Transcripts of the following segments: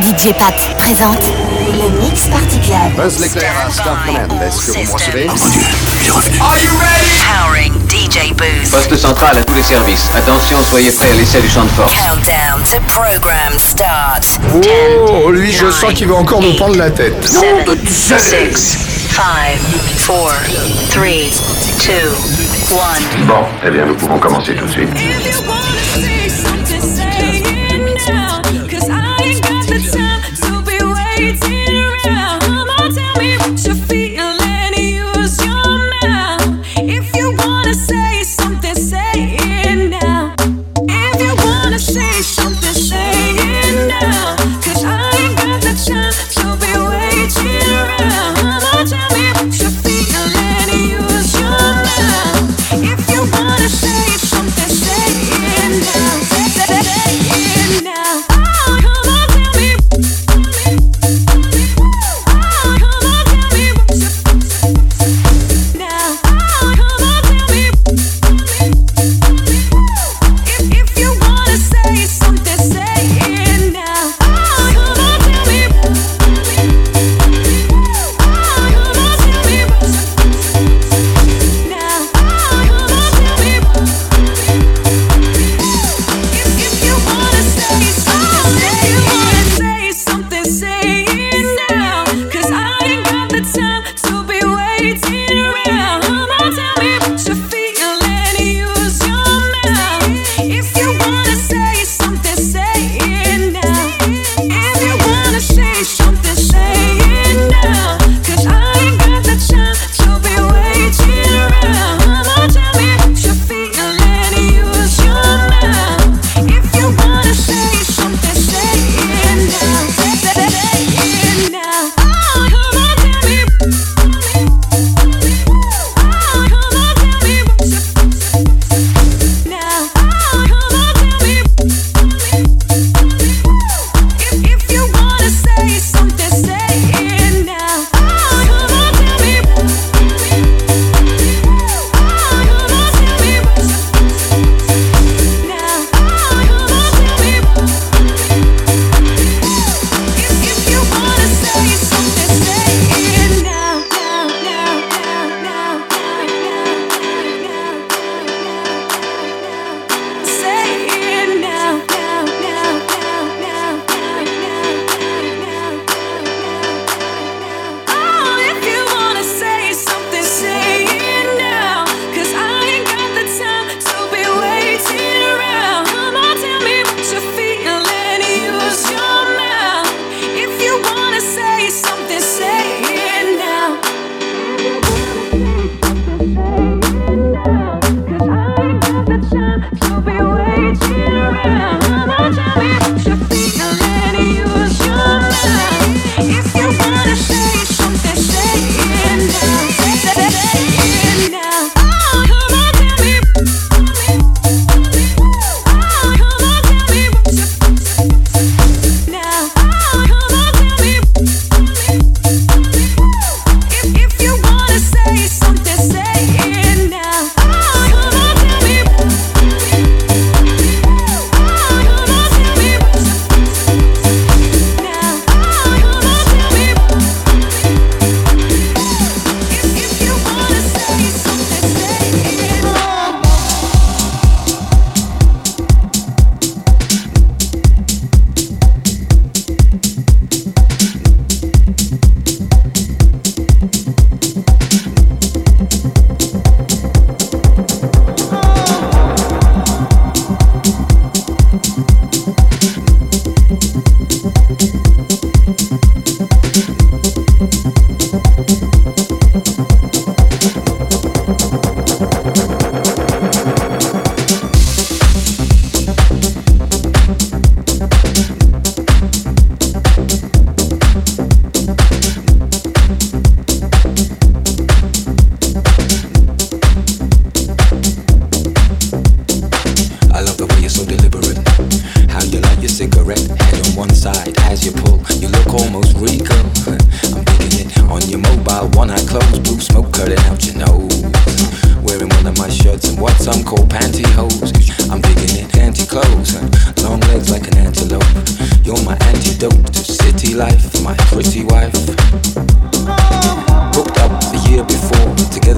DJ Pat présente le Mix Party Club. Buzz l'éclair à Star Command. Est-ce que vous me recevez Oh mon dieu, il est revenu. Are you ready? Powering DJ Booth. Poste central à tous les services. Attention, soyez prêts à l'essai du champ de force. Countdown to program start. Oh, lui, je sens qu'il va encore nous prendre la tête. 7, 6, 5, 4, 3, 2, 1. Bon, eh bien, nous pouvons commencer tout de suite.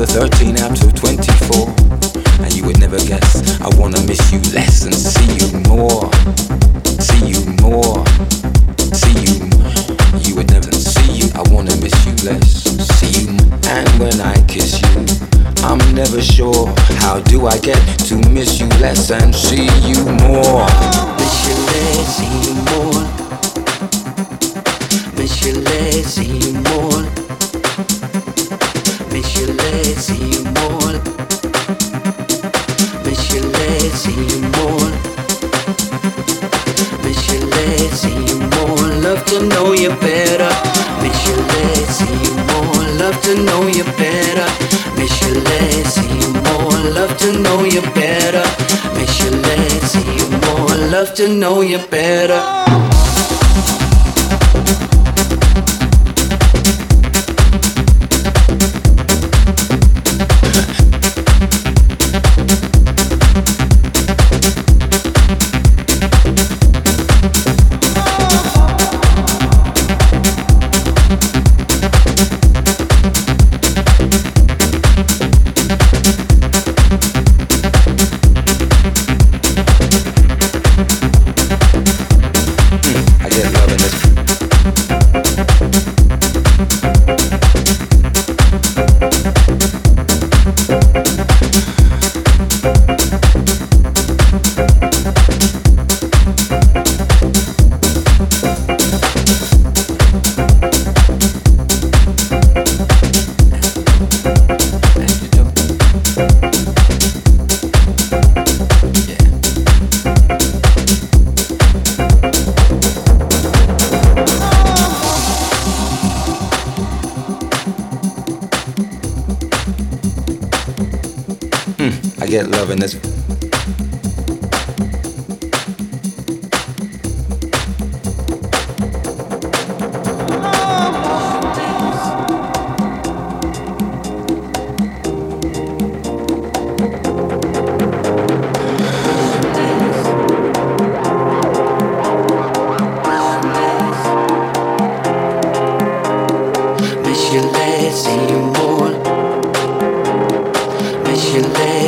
Together 13 out to 24. And you would never guess, I wanna miss you less and see you more. See you more. See you. You would never see you, I wanna miss you less. See you. And when I kiss you, I'm never sure. How do I get to miss you less and see you more? Miss you less, see you more. Miss you less, see you more. To know you better.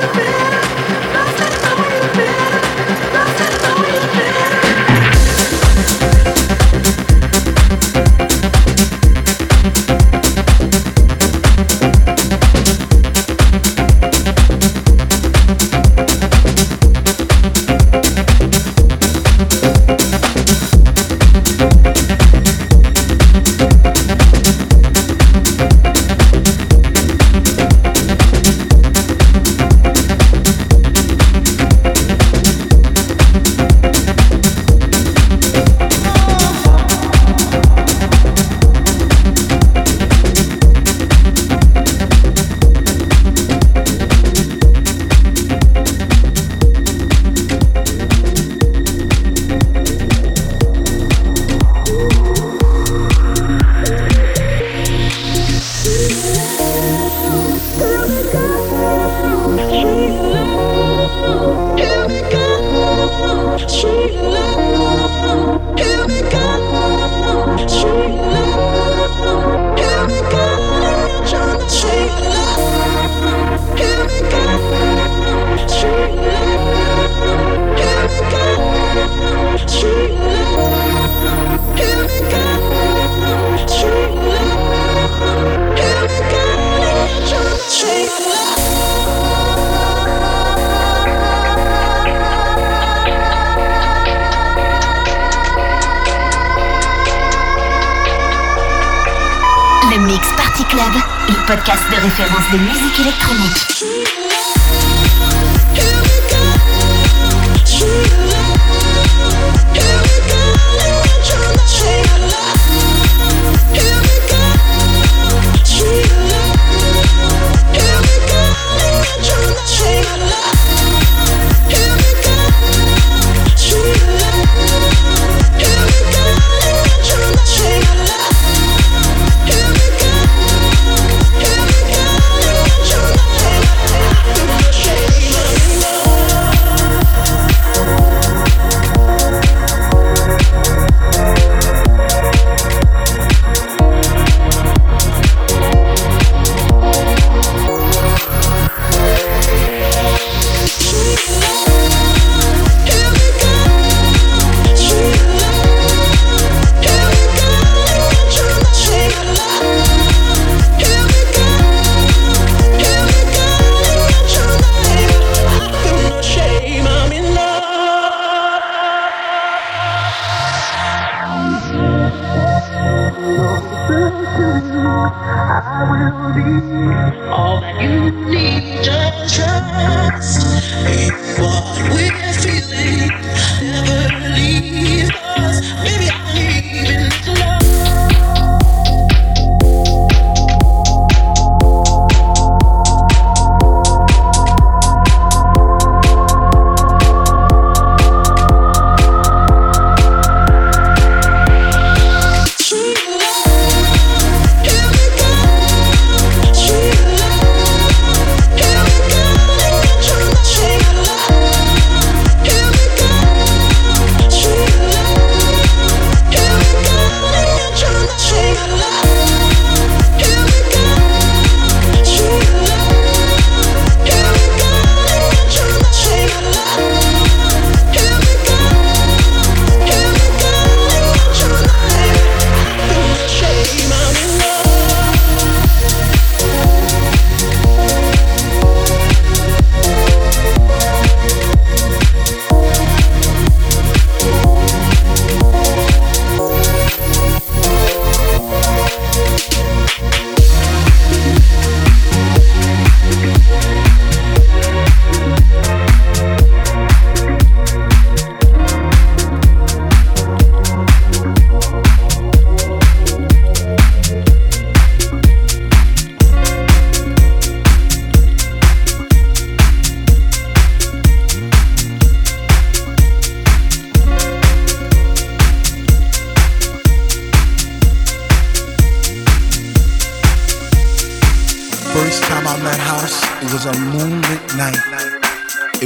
Le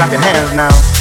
Clap hands now.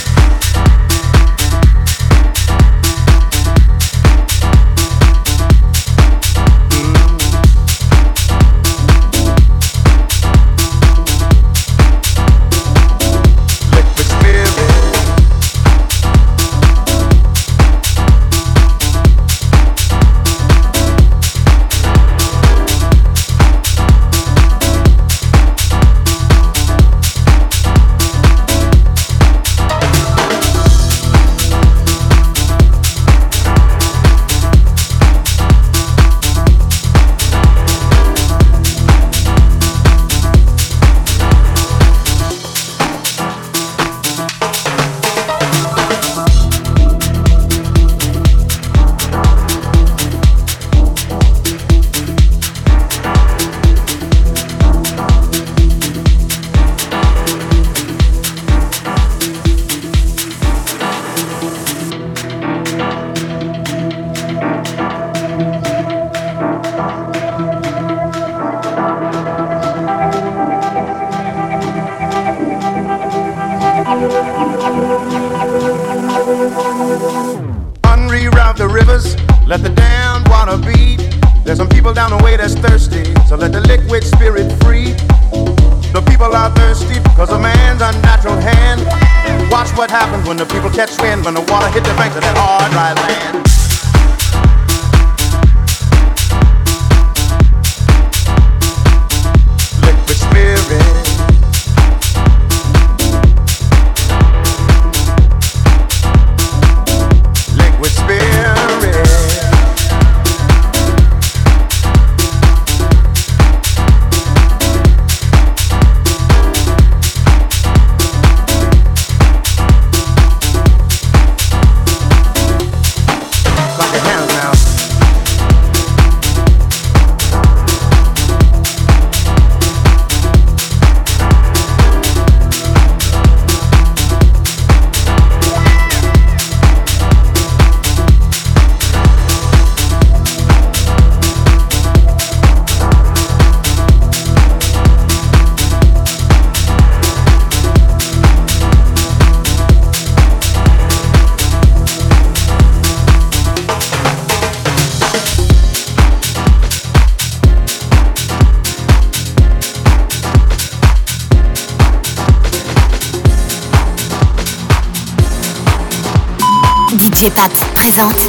Présente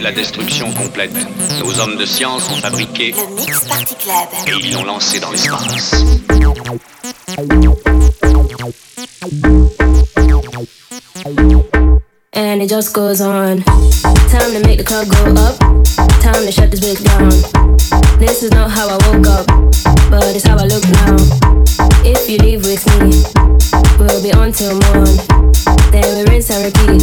La destruction complète. Nos hommes de science ont fabriqué le Mix Party Club et ils l'ont lancé dans l'espace. And it just goes on. Time to make the club go up. Time to shut this bitch down. This is not how I woke up, but it's how I look now. If you leave with me, we'll be on till morn. Then we rinse and repeat,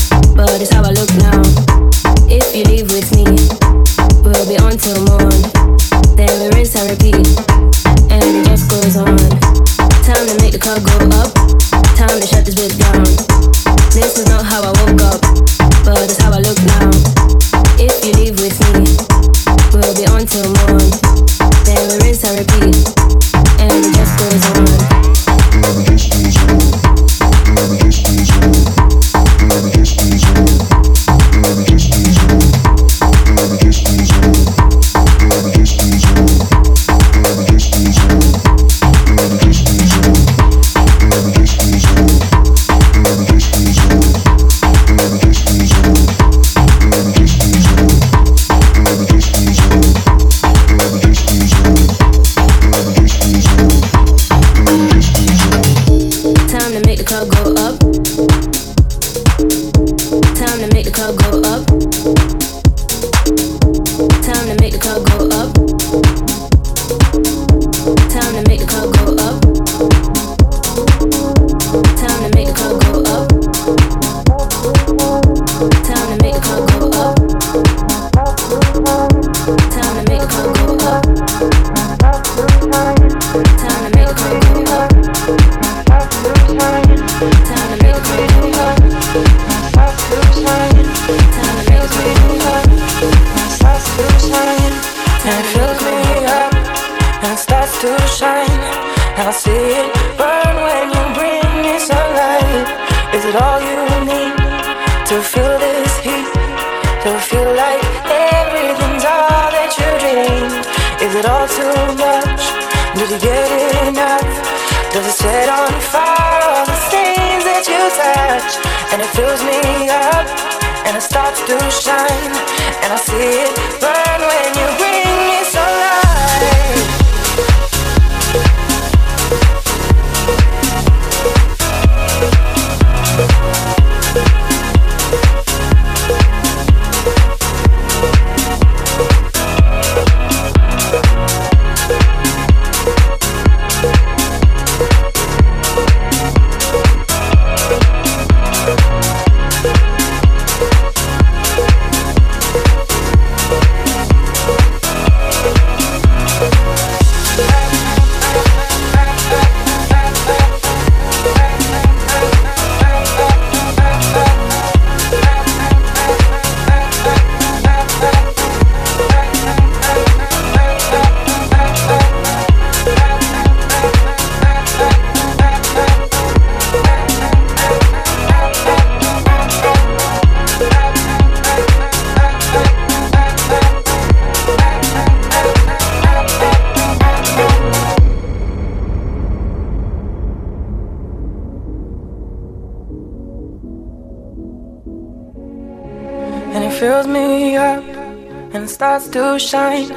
shine,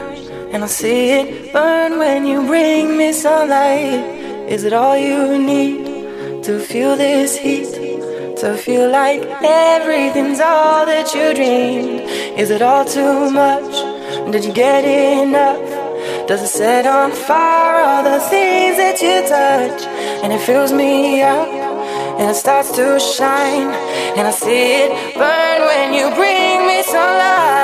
and I see it burn when you bring me sunlight. Is it all you need to feel this heat? To feel like everything's all that you dreamed? Is it all too much? Did you get enough? Does it set on fire all the things that you touch? And it fills me up, and it starts to shine, and I see it burn when you bring me sunlight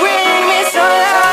yeah.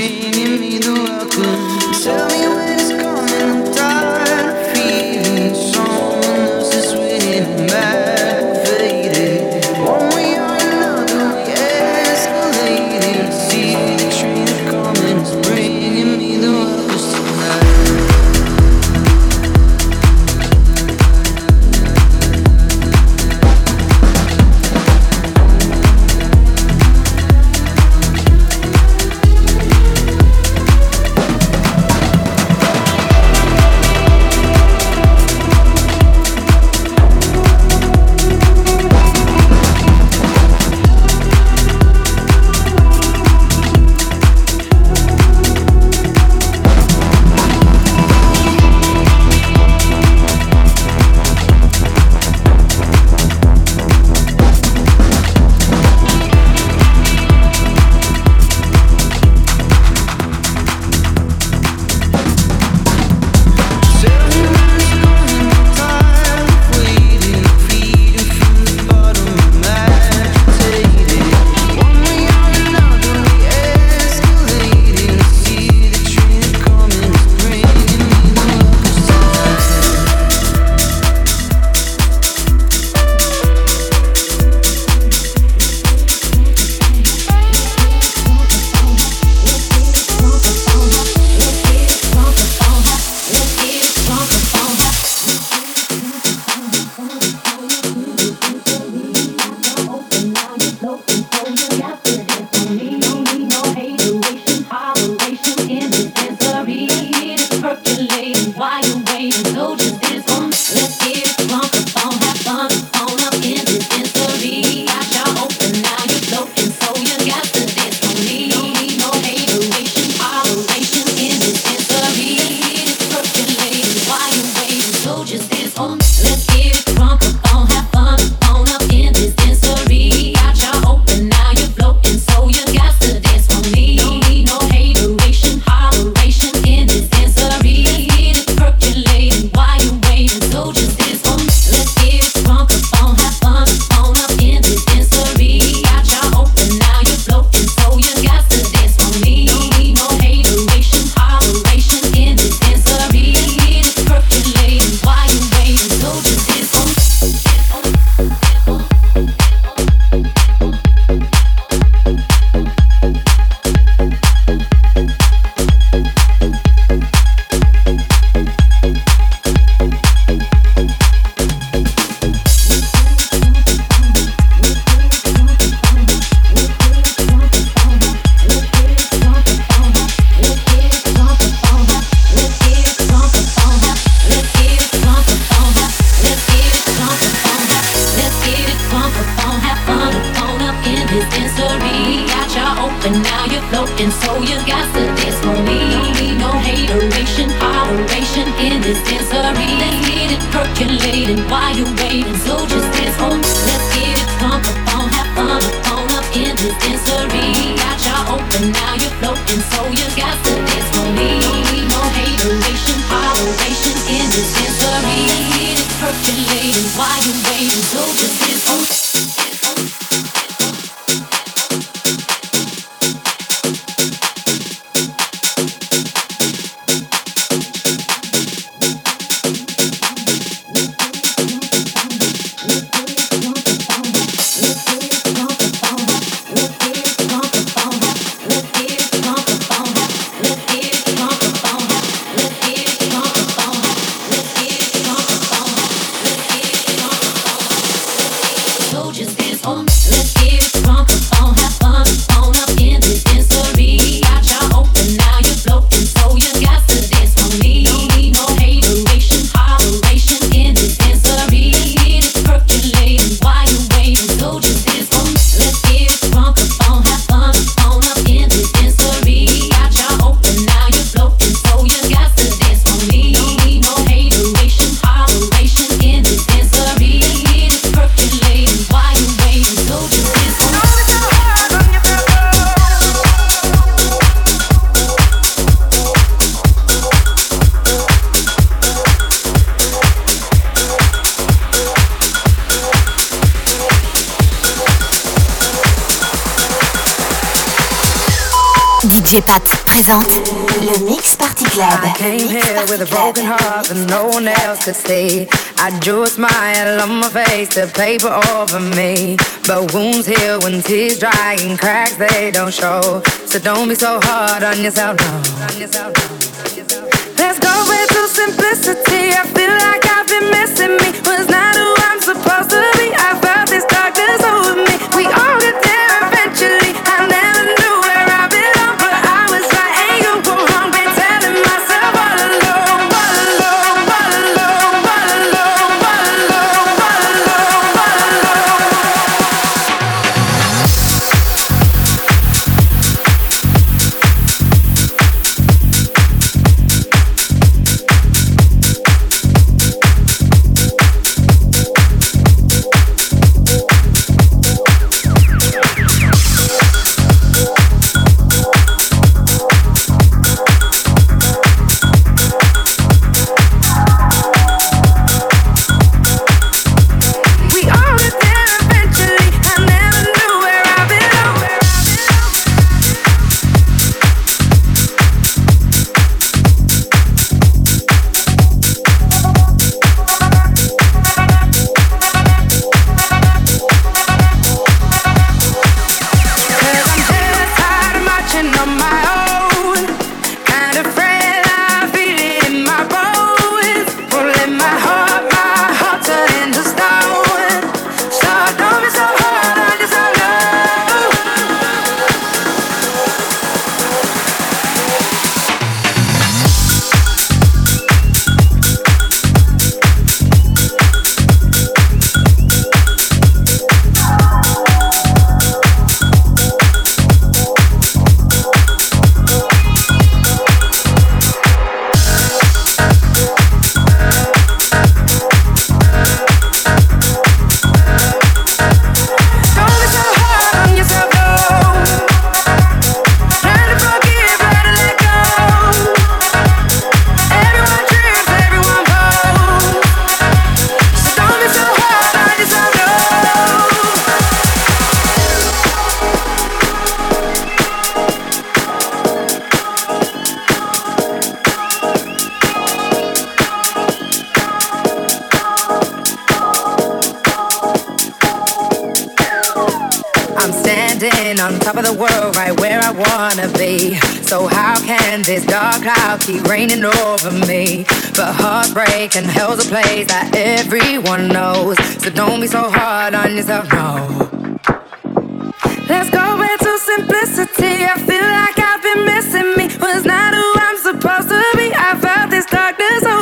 dreaming me welcome. Tell me. broken heart that no one else could see. I drew a smile on my face, the paper over me. But wounds heal when tears dry and cracks they don't show. So don't be so hard on yourself, no. Let's go back to simplicity. I feel like I've been missing me. Was not who I'm supposed to be. standing on top of the world, right where I wanna be. So how can this dark cloud keep raining over me? But heartbreak and hell's a place that everyone knows. So don't be so hard on yourself, no. Let's go back to simplicity. I feel like I've been missing me. Was not who I'm supposed to be. I felt this darkness.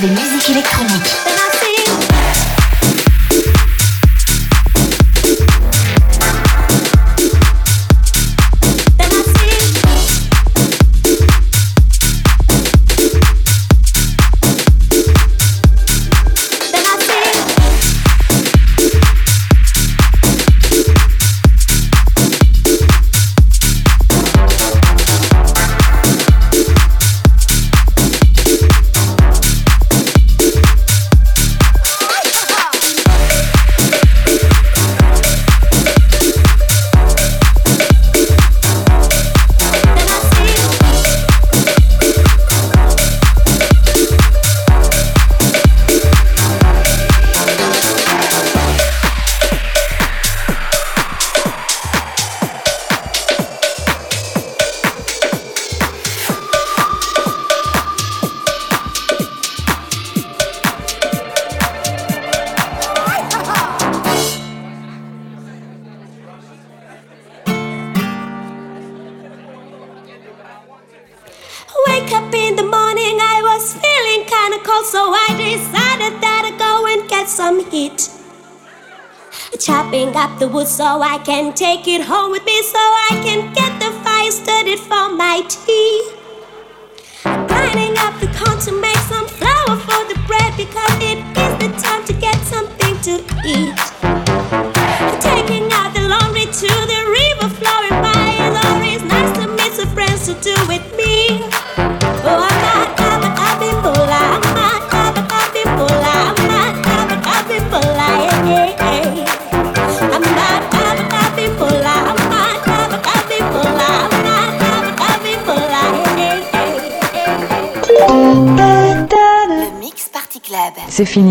Des musiques électroniques. Can take C'est.